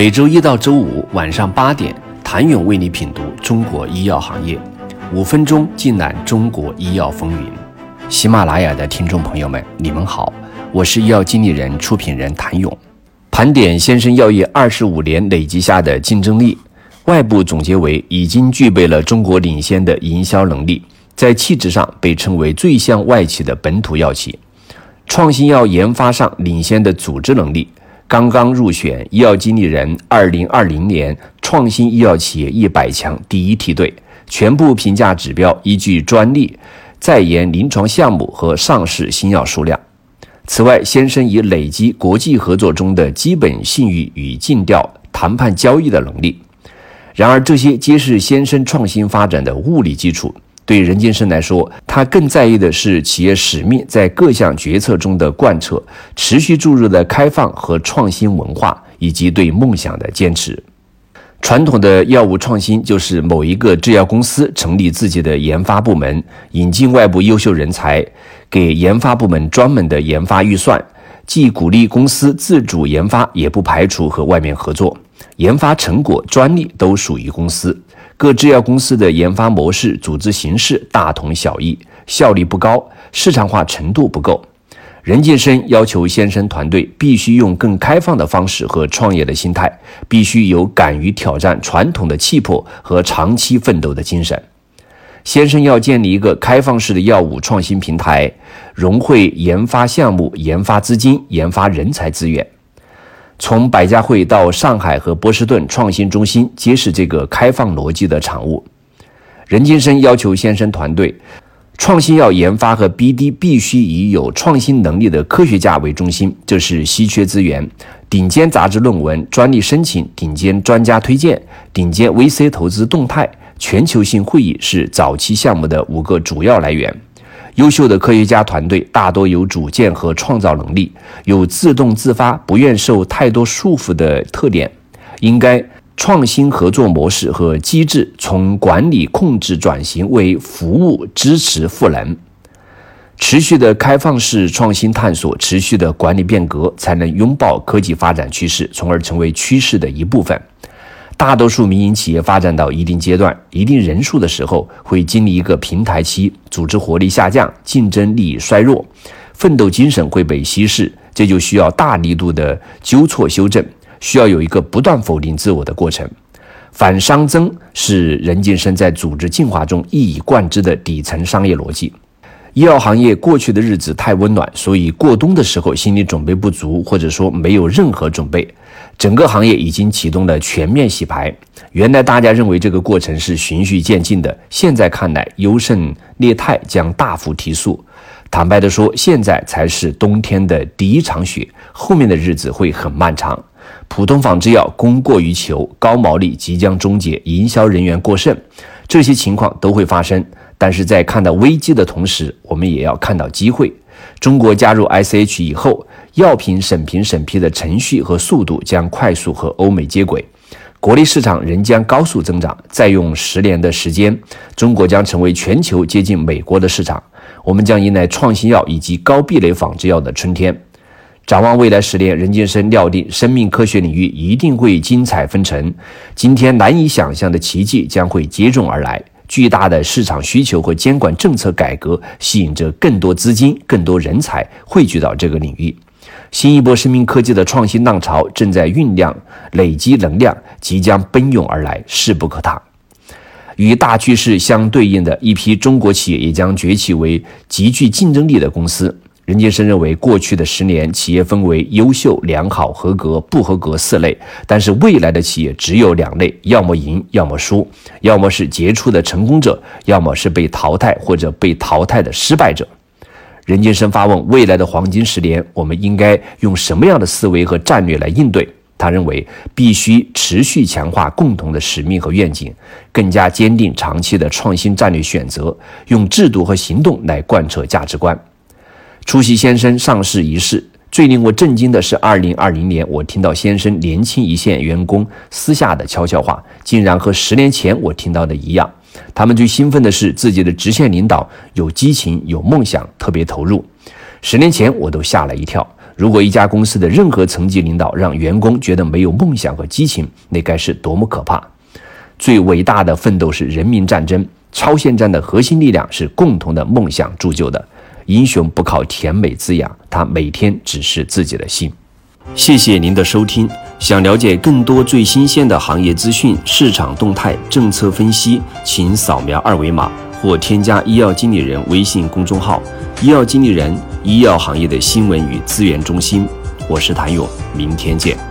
每周一到周五晚上八点，谭勇为你品读中国医药行业，五分钟尽览中国医药风云。喜马拉雅的听众朋友们，你们好，我是医药经理人、出品人谭勇。盘点先生药业二十五年累积下的竞争力，外部总结为已经具备了中国领先的营销能力，在气质上被称为最像外企的本土药企。创新药研发上领先的组织能力，刚刚入选医药经理人二零二零年创新医药企业一百强第一梯队，全部评价指标依据专利、在研临床项目和上市新药数量。此外，先生已累积国际合作中的基本信誉与尽调谈判交易的能力。然而，这些皆是先生创新发展的物理基础。对任金生来说，他更在意的是企业使命在各项决策中的贯彻，持续注入的开放和创新文化，以及对梦想的坚持。传统的药物创新就是某一个制药公司成立自己的研发部门，引进外部优秀人才，给研发部门专门的研发预算，既鼓励公司自主研发，也不排除和外面合作。研发成果、专利都属于公司。各制药公司的研发模式、组织形式大同小异，效率不高，市场化程度不够。任建生要求先生团队必须用更开放的方式和创业的心态，必须有敢于挑战传统的气魄和长期奋斗的精神。先生要建立一个开放式的药物创新平台，融汇研发项目、研发资金、研发人才资源。从百家汇到上海和波士顿创新中心，皆是这个开放逻辑的产物。任金生要求先生团队，创新药研发和 BD 必须以有创新能力的科学家为中心，这是稀缺资源。顶尖杂志论文、专利申请、顶尖专家推荐、顶尖 VC 投资动态、全球性会议是早期项目的五个主要来源。优秀的科学家团队大多有主见和创造能力，有自动自发、不愿受太多束缚的特点。应该创新合作模式和机制从管理控制转型为服务支持赋能。持续的开放式创新探索，持续的管理变革，才能拥抱科技发展趋势，从而成为趋势的一部分。大多数民营企业发展到一定阶段、一定人数的时候，会经历一个平台期，组织活力下降，竞争力衰弱，奋斗精神会被稀释，这就需要大力度的纠错修正，需要有一个不断否定自我的过程。反熵增是任晋生在组织进化中一以贯之的底层商业逻辑。医药行业过去的日子太温暖，所以过冬的时候心理准备不足，或者说没有任何准备。整个行业已经启动了全面洗牌。原来大家认为这个过程是循序渐进的，现在看来优胜劣汰将大幅提速。坦白的说，现在才是冬天的第一场雪，后面的日子会很漫长。普通仿制药供过于求，高毛利即将终结，营销人员过剩，这些情况都会发生。但是在看到危机的同时，我们也要看到机会。中国加入 ICH 以后，药品审评审批的程序和速度将快速和欧美接轨，国内市场仍将高速增长。再用十年的时间，中国将成为全球接近美国的市场。我们将迎来创新药以及高壁垒仿制药的春天。展望未来十年，任建生料定生命科学领域一定会精彩纷呈，今天难以想象的奇迹将会接踵而来。巨大的市场需求和监管政策改革，吸引着更多资金、更多人才汇聚到这个领域。新一波生命科技的创新浪潮正在酝酿、累积能量，即将奔涌而来，势不可挡。与大趋势相对应的一批中国企业也将崛起为极具竞争力的公司。任建生认为，过去的十年，企业分为优秀、良好、合格、不合格四类，但是未来的企业只有两类：要么赢，要么输；要么是杰出的成功者，要么是被淘汰或者被淘汰的失败者。任建生发问：未来的黄金十年，我们应该用什么样的思维和战略来应对？他认为，必须持续强化共同的使命和愿景，更加坚定长期的创新战略选择，用制度和行动来贯彻价值观。出席先生上市仪式，最令我震惊的是，二零二零年我听到先生年轻一线员工私下的悄悄话，竟然和十年前我听到的一样。他们最兴奋的是自己的直线领导有激情、有梦想，特别投入。十年前我都吓了一跳。如果一家公司的任何层级领导让员工觉得没有梦想和激情，那该是多么可怕！最伟大的奋斗是人民战争，超限战的核心力量是共同的梦想铸就的。英雄不靠甜美滋养，他每天只是自己的心。谢谢您的收听。想了解更多最新鲜的行业资讯、市场动态、政策分析，请扫描二维码或添加医药经理人微信公众号“医药经理人”医药行业的新闻与资源中心。我是谭勇，明天见。